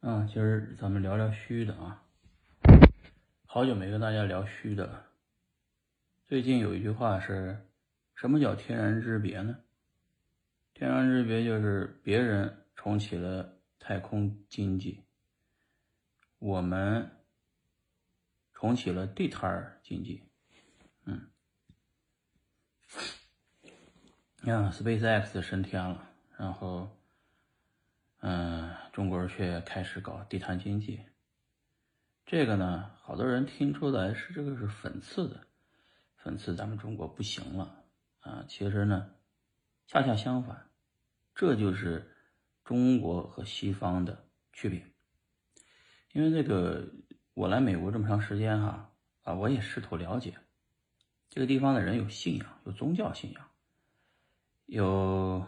啊，今儿咱们聊聊虚的啊。好久没跟大家聊虚的了。最近有一句话是，什么叫天壤之别呢？天壤之别就是别人重启了太空经济，我们重启了地摊儿经济。嗯，你看 SpaceX 升天了，然后。嗯，中国人却开始搞地摊经济。这个呢，好多人听出来是这个是讽刺的，讽刺咱们中国不行了啊。其实呢，恰恰相反，这就是中国和西方的区别。因为这个，我来美国这么长时间哈啊，我也试图了解这个地方的人有信仰，有宗教信仰，有。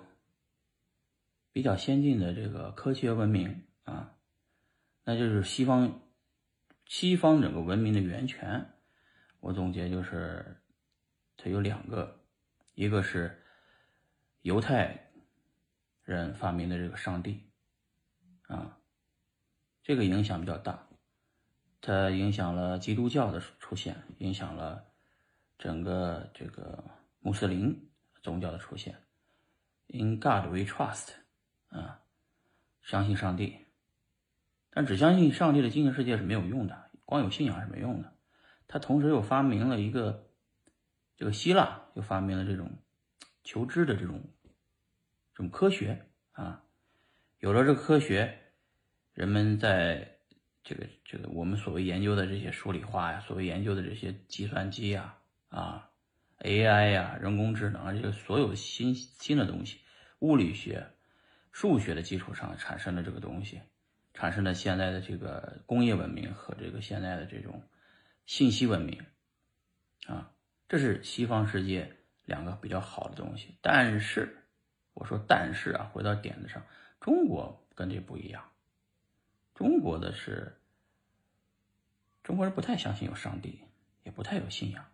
比较先进的这个科学文明啊，那就是西方西方整个文明的源泉。我总结就是，它有两个，一个是犹太人发明的这个上帝啊，这个影响比较大，它影响了基督教的出现，影响了整个这个穆斯林宗教的出现。In God we trust。啊，相信上帝，但只相信上帝的精神世界是没有用的，光有信仰是没用的。他同时又发明了一个，这个希腊又发明了这种求知的这种这种科学啊。有了这个科学，人们在这个这个我们所谓研究的这些数理化呀，所谓研究的这些计算机呀啊，AI 呀，人工智能啊，这个所有新新的东西，物理学。数学的基础上产生的这个东西，产生了现在的这个工业文明和这个现在的这种信息文明，啊，这是西方世界两个比较好的东西。但是，我说但是啊，回到点子上，中国跟这不一样。中国的是，中国人不太相信有上帝，也不太有信仰，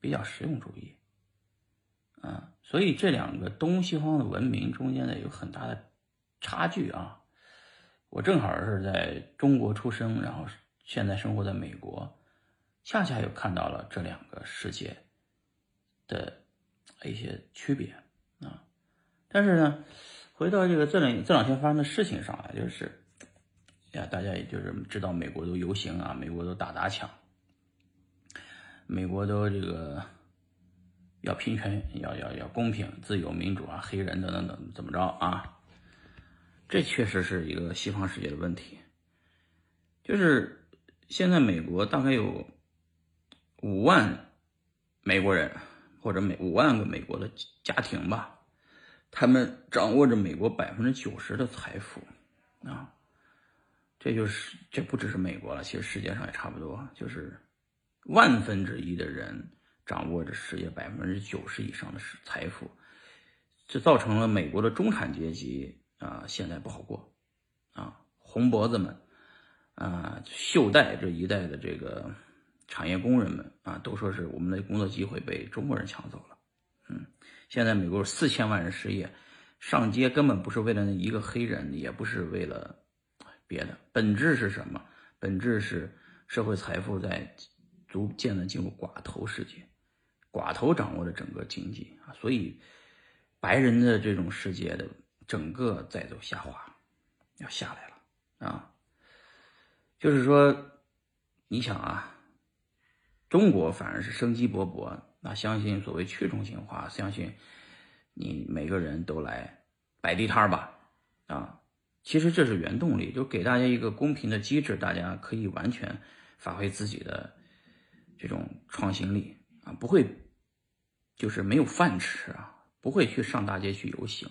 比较实用主义。啊，所以这两个东西方的文明中间呢有很大的差距啊。我正好是在中国出生，然后现在生活在美国，恰恰又看到了这两个世界的一些区别啊。但是呢，回到这个这两这两天发生的事情上来，就是呀，大家也就是知道美国都游行啊，美国都打砸抢，美国都这个。要平权，要要要公平、自由、民主啊，黑人等等等，怎么着啊？这确实是一个西方世界的问题。就是现在美国大概有五万美国人，或者美五万个美国的家庭吧，他们掌握着美国百分之九十的财富啊。这就是这不只是美国了，其实世界上也差不多，就是万分之一的人。掌握着世界百分之九十以上的财富，这造成了美国的中产阶级啊，现在不好过，啊，红脖子们，啊，袖带这一代的这个产业工人们啊，都说是我们的工作机会被中国人抢走了，嗯，现在美国四千万人失业，上街根本不是为了那一个黑人，也不是为了别的，本质是什么？本质是社会财富在逐渐的进入寡头世界。寡头掌握着整个经济啊，所以白人的这种世界的整个在走下滑，要下来了啊。就是说，你想啊，中国反而是生机勃勃，那相信所谓去中心化，相信你每个人都来摆地摊吧啊。其实这是原动力，就给大家一个公平的机制，大家可以完全发挥自己的这种创新力啊，不会。就是没有饭吃啊，不会去上大街去游行，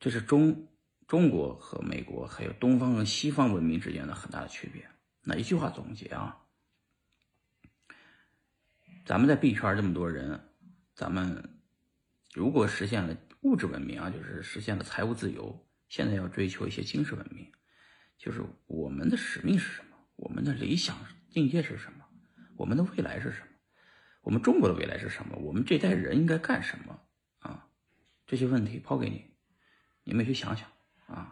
这是中中国和美国还有东方和西方文明之间的很大的区别。那一句话总结啊，咱们在币圈这么多人，咱们如果实现了物质文明啊，就是实现了财务自由，现在要追求一些精神文明，就是我们的使命是什么？我们的理想境界是什么？我们的未来是什么？我们中国的未来是什么？我们这代人应该干什么？啊，这些问题抛给你，你们去想想啊。